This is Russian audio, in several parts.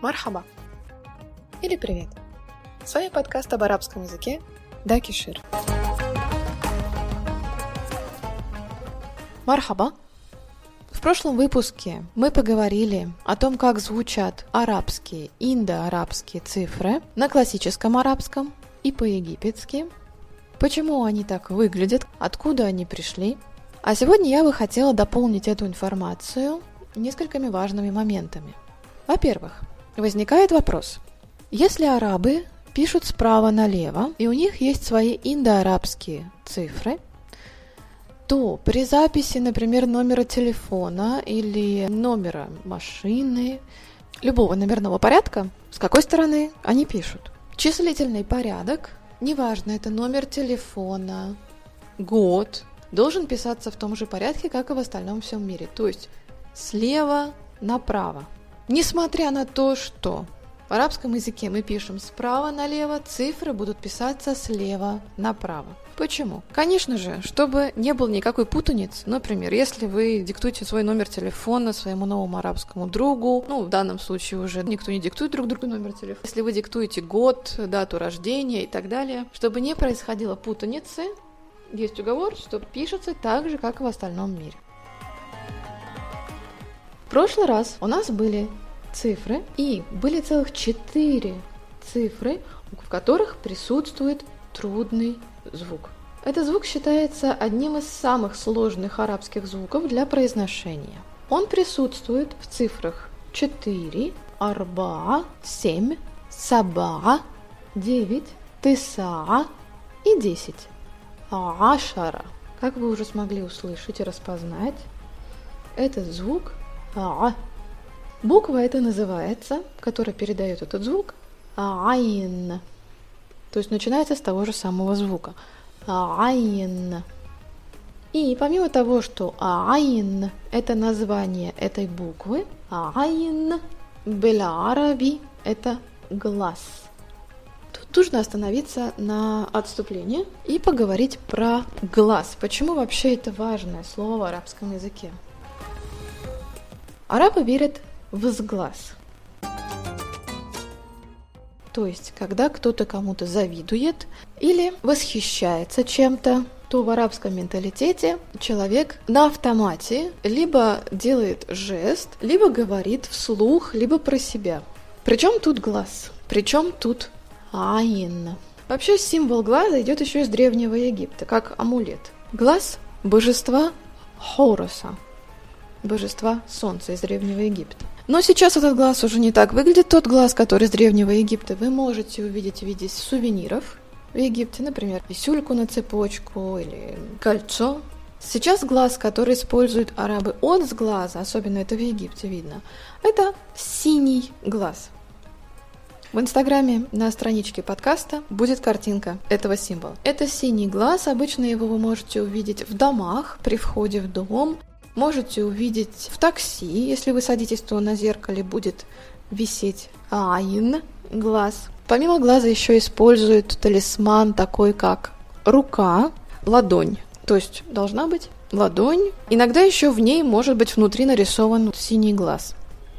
Мархаба. Или привет. С вами подкаст об арабском языке Дакишир. Мархаба. В прошлом выпуске мы поговорили о том, как звучат арабские, индоарабские цифры на классическом арабском и по-египетски, почему они так выглядят, откуда они пришли. А сегодня я бы хотела дополнить эту информацию несколькими важными моментами. Во-первых, возникает вопрос. Если арабы пишут справа налево, и у них есть свои индоарабские цифры, то при записи, например, номера телефона или номера машины, любого номерного порядка, с какой стороны они пишут. Числительный порядок, неважно, это номер телефона, год, должен писаться в том же порядке, как и в остальном всем мире. То есть слева направо. Несмотря на то, что в арабском языке мы пишем справа налево, цифры будут писаться слева направо. Почему? Конечно же, чтобы не было никакой путаницы. Например, если вы диктуете свой номер телефона своему новому арабскому другу, ну, в данном случае уже никто не диктует друг другу номер телефона. Если вы диктуете год, дату рождения и так далее, чтобы не происходило путаницы, есть уговор, что пишется так же, как и в остальном мире. В прошлый раз у нас были цифры, и были целых четыре цифры, в которых присутствует трудный звук. Этот звук считается одним из самых сложных арабских звуков для произношения. Он присутствует в цифрах 4, арба, 7, саба, 9, тыса и 10. Ашара. Как вы уже смогли услышать и распознать, этот звук а, Буква это называется, которая передает этот звук, айн. То есть начинается с того же самого звука. Айн. И помимо того, что айн – это название этой буквы, айн белараби – это глаз. Тут нужно остановиться на отступлении и поговорить про глаз. Почему вообще это важное слово в арабском языке? Арабы верят возглас. То есть, когда кто-то кому-то завидует или восхищается чем-то, то в арабском менталитете человек на автомате либо делает жест, либо говорит вслух, либо про себя. Причем тут глаз, причем тут айн. Вообще символ глаза идет еще из Древнего Египта, как амулет. Глаз божества Хоруса, божества Солнца из Древнего Египта. Но сейчас этот глаз уже не так выглядит. Тот глаз, который из Древнего Египта, вы можете увидеть в виде сувениров в Египте, например, висюльку на цепочку или кольцо. Сейчас глаз, который используют арабы от сглаза, особенно это в Египте видно, это синий глаз. В Инстаграме на страничке подкаста будет картинка этого символа. Это синий глаз, обычно его вы можете увидеть в домах при входе в дом Можете увидеть в такси, если вы садитесь, то на зеркале будет висеть айн, глаз. Помимо глаза еще используют талисман такой, как рука, ладонь. То есть должна быть ладонь. Иногда еще в ней может быть внутри нарисован синий глаз.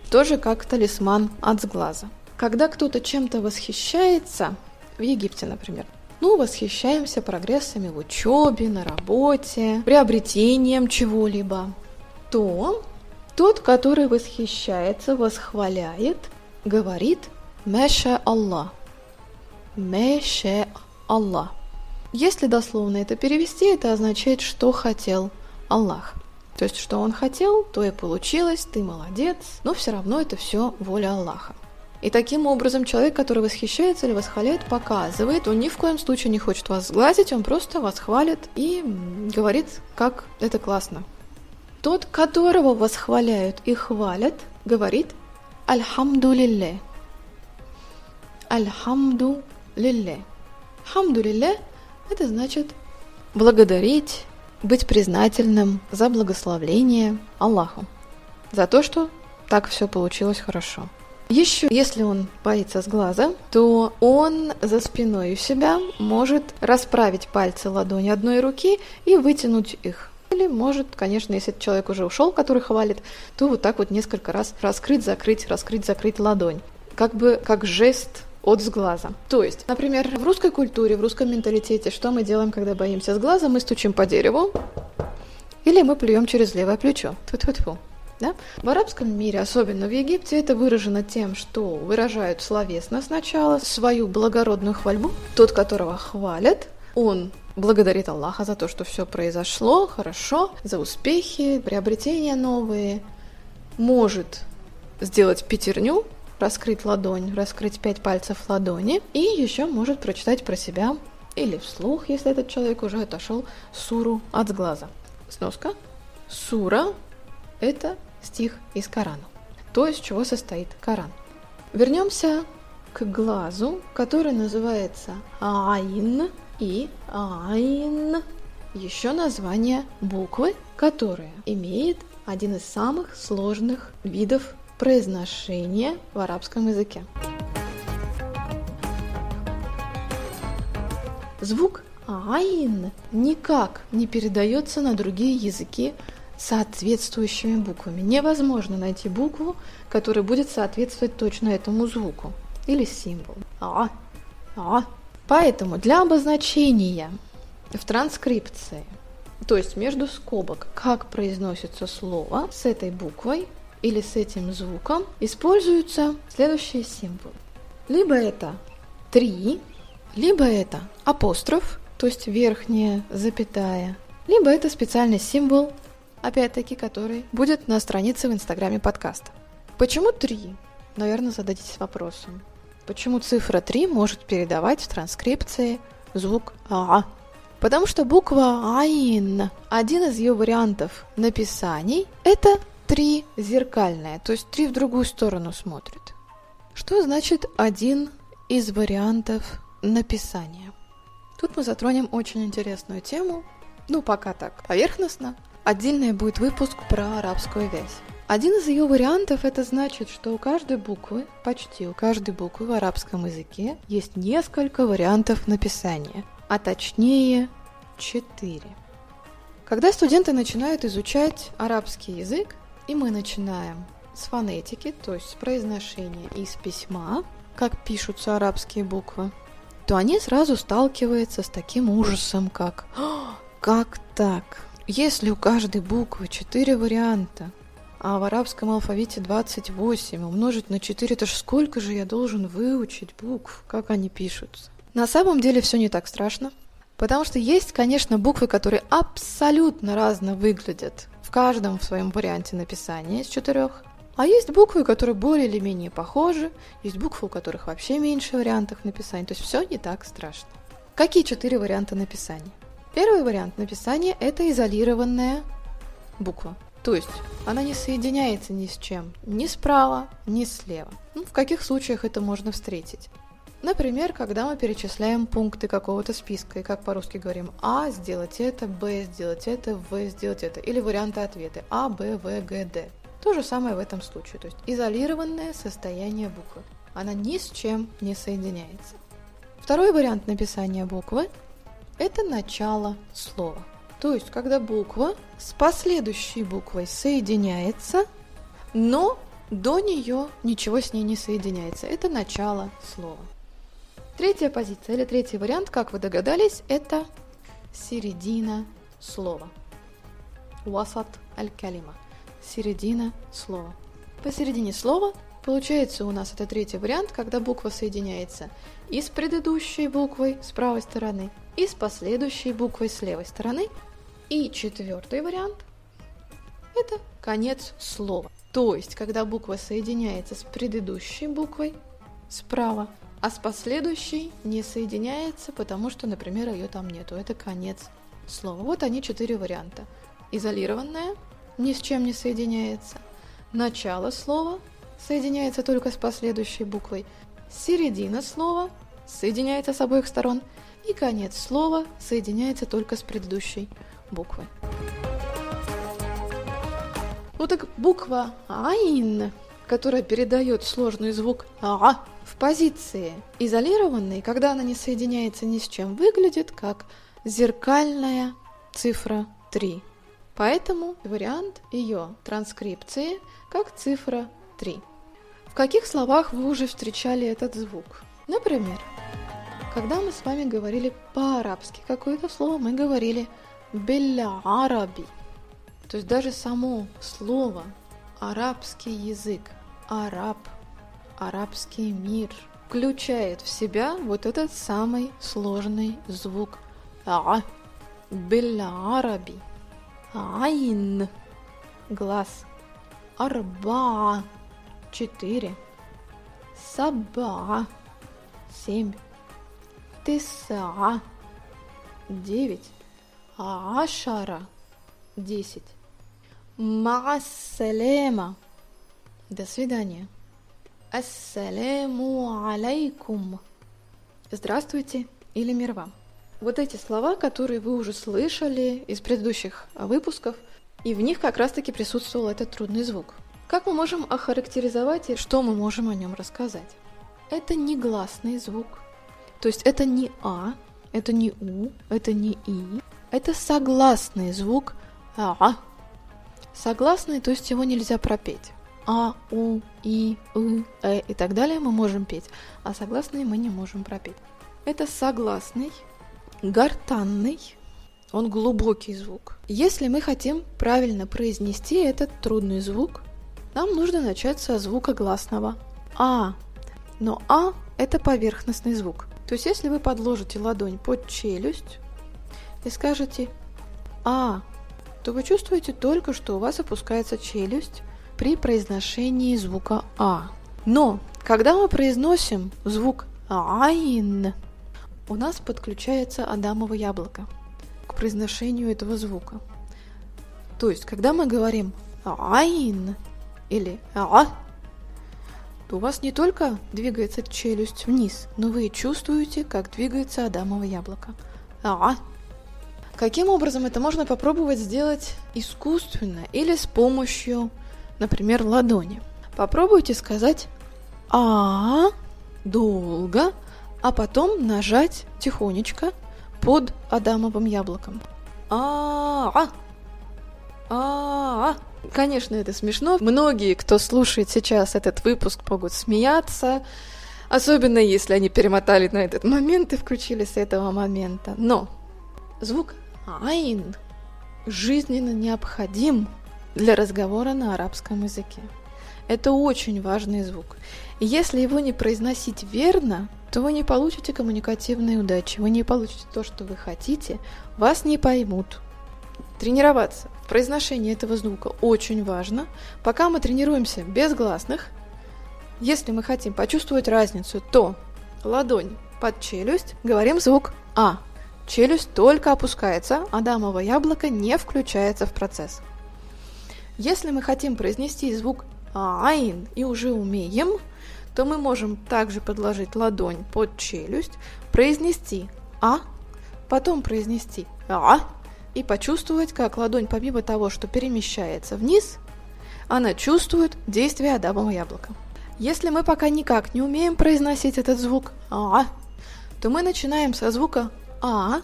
Тоже как талисман от сглаза. Когда кто-то чем-то восхищается, в Египте, например, ну, восхищаемся прогрессами в учебе, на работе, приобретением чего-либо то тот, который восхищается, восхваляет, говорит «Мэша Аллах». «Мэша Аллах». Если дословно это перевести, это означает «что хотел Аллах». То есть, что он хотел, то и получилось, ты молодец, но все равно это все воля Аллаха. И таким образом человек, который восхищается или восхваляет, показывает, он ни в коем случае не хочет вас сглазить, он просто вас хвалит и говорит, как это классно, тот, которого восхваляют и хвалят, говорит «Альхамду лилле». «Альхамду лилле». «Хамду лилле» – это значит благодарить, быть признательным за благословление Аллаху, за то, что так все получилось хорошо. Еще, если он боится с глаза, то он за спиной у себя может расправить пальцы ладони одной руки и вытянуть их или может, конечно, если человек уже ушел, который хвалит, то вот так вот несколько раз раскрыть, закрыть, раскрыть, закрыть ладонь. как бы как жест от сглаза. То есть, например, в русской культуре, в русском менталитете, что мы делаем, когда боимся сглаза? Мы стучим по дереву или мы плюем через левое плечо. Тьфу-тьфу-тьфу. Да? В арабском мире, особенно в Египте, это выражено тем, что выражают словесно сначала свою благородную хвальбу. Тот, которого хвалят, он благодарит Аллаха за то, что все произошло хорошо, за успехи, приобретения новые, может сделать пятерню, раскрыть ладонь, раскрыть пять пальцев ладони, и еще может прочитать про себя или вслух, если этот человек уже отошел, суру от глаза. Сноска. Сура – это стих из Корана. То, из чего состоит Коран. Вернемся к глазу, который называется Айн и Айн. Еще название буквы, которая имеет один из самых сложных видов произношения в арабском языке. Звук «айн» никак не передается на другие языки соответствующими буквами. Невозможно найти букву, которая будет соответствовать точно этому звуку или символу. А, а. Поэтому для обозначения в транскрипции, то есть между скобок, как произносится слово с этой буквой или с этим звуком, используются следующие символы. Либо это три, либо это апостроф, то есть верхняя запятая, либо это специальный символ опять-таки, который будет на странице в инстаграме подкаста. Почему 3? Наверное, зададитесь вопросом. Почему цифра 3 может передавать в транскрипции звук А? Потому что буква Айн, один из ее вариантов написаний, это 3 зеркальное, то есть 3 в другую сторону смотрит. Что значит один из вариантов написания? Тут мы затронем очень интересную тему, ну пока так, поверхностно, Отдельный будет выпуск про арабскую вязь. Один из ее вариантов это значит, что у каждой буквы, почти у каждой буквы в арабском языке есть несколько вариантов написания, а точнее четыре. Когда студенты начинают изучать арабский язык, и мы начинаем с фонетики, то есть с произношения из письма, как пишутся арабские буквы, то они сразу сталкиваются с таким ужасом, как «Как так? Если у каждой буквы 4 варианта, а в арабском алфавите 28, умножить на 4, это ж сколько же я должен выучить букв, как они пишутся? На самом деле все не так страшно, потому что есть, конечно, буквы, которые абсолютно разно выглядят в каждом в своем варианте написания из четырех. А есть буквы, которые более или менее похожи, есть буквы, у которых вообще меньше вариантов написания, то есть все не так страшно. Какие четыре варианта написания? Первый вариант написания – это изолированная буква. То есть она не соединяется ни с чем, ни справа, ни слева. Ну, в каких случаях это можно встретить? Например, когда мы перечисляем пункты какого-то списка, и как по-русски говорим А сделать это, Б сделать это, В сделать это, или варианты ответа А, Б, В, Г, Д. То же самое в этом случае, то есть изолированное состояние буквы. Она ни с чем не соединяется. Второй вариант написания буквы это начало слова. То есть, когда буква с последующей буквой соединяется, но до нее ничего с ней не соединяется. Это начало слова. Третья позиция или третий вариант, как вы догадались, это середина слова. Васат аль-калима. Середина слова. Посередине слова получается у нас это третий вариант, когда буква соединяется и с предыдущей буквой с правой стороны, и с последующей буквой с левой стороны. И четвертый вариант – это конец слова. То есть, когда буква соединяется с предыдущей буквой справа, а с последующей не соединяется, потому что, например, ее там нету. Это конец слова. Вот они четыре варианта. Изолированное, ни с чем не соединяется. Начало слова соединяется только с последующей буквой. Середина слова соединяется с обоих сторон – и конец слова соединяется только с предыдущей буквой. Вот так буква «айн», которая передает сложный звук «а» в позиции изолированной, когда она не соединяется ни с чем, выглядит как зеркальная цифра 3. Поэтому вариант ее транскрипции как цифра 3. В каких словах вы уже встречали этот звук? Например, когда мы с вами говорили по-арабски какое-то слово, мы говорили «белля араби». То есть даже само слово арабский язык, араб, арабский мир включает в себя вот этот самый сложный звук а белля араби. Айн глаз. Арба четыре. Саба семь. Тиса девять. Ашара десять. Маасалема. До свидания. Ассаляму алейкум. Здравствуйте или мир вам. Вот эти слова, которые вы уже слышали из предыдущих выпусков, и в них как раз-таки присутствовал этот трудный звук. Как мы можем охарактеризовать и что мы можем о нем рассказать? Это не гласный звук, то есть это не А, это не У, это не И, это согласный звук А, Согласный, то есть его нельзя пропеть. А, У, И, И, Э и так далее мы можем петь, а согласные мы не можем пропеть. Это согласный, гортанный, он глубокий звук. Если мы хотим правильно произнести этот трудный звук, нам нужно начать со звука гласного А. Но А – это поверхностный звук. То есть если вы подложите ладонь под челюсть и скажете А, то вы чувствуете только, что у вас опускается челюсть при произношении звука А. Но, когда мы произносим звук Айн, у нас подключается Адамово яблоко к произношению этого звука. То есть, когда мы говорим Айн или А, то у вас не только двигается челюсть вниз, но вы чувствуете, как двигается Адамово яблоко. А, Каким образом это можно попробовать сделать искусственно или с помощью, например, ладони? Попробуйте сказать «а» долго, а потом нажать тихонечко под Адамовым яблоком. а а а Конечно, это смешно. Многие, кто слушает сейчас этот выпуск, могут смеяться, особенно если они перемотали на этот момент и включили с этого момента. Но звук айн жизненно необходим для разговора на арабском языке. Это очень важный звук. Если его не произносить верно, то вы не получите коммуникативной удачи, вы не получите то, что вы хотите, вас не поймут. Тренироваться в произношении этого звука очень важно. Пока мы тренируемся без гласных, если мы хотим почувствовать разницу, то ладонь под челюсть, говорим звук А. Челюсть только опускается, адамово яблоко не включается в процесс. Если мы хотим произнести звук «айн» и уже умеем, то мы можем также подложить ладонь под челюсть, произнести «а», потом произнести «а» и почувствовать, как ладонь помимо того, что перемещается вниз, она чувствует действие адамового яблока. Если мы пока никак не умеем произносить этот звук «а», то мы начинаем со звука а,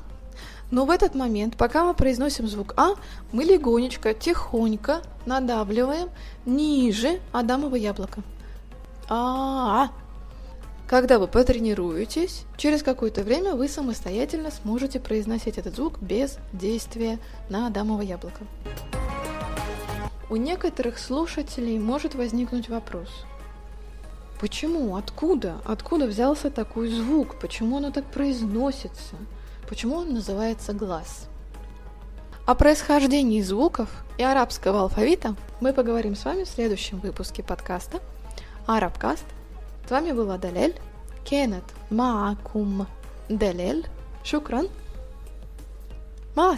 но в этот момент, пока мы произносим звук А, мы легонечко, тихонько надавливаем ниже Адамова яблока. -а, -а. Когда вы потренируетесь, через какое-то время вы самостоятельно сможете произносить этот звук без действия на Адамово яблоко. У некоторых слушателей может возникнуть вопрос. Почему? Откуда? Откуда взялся такой звук? Почему оно так произносится? Почему он называется глаз? О происхождении звуков и арабского алфавита мы поговорим с вами в следующем выпуске подкаста Арабкаст. С вами была Далель. Кенет маакум Далель. Шукран. Ма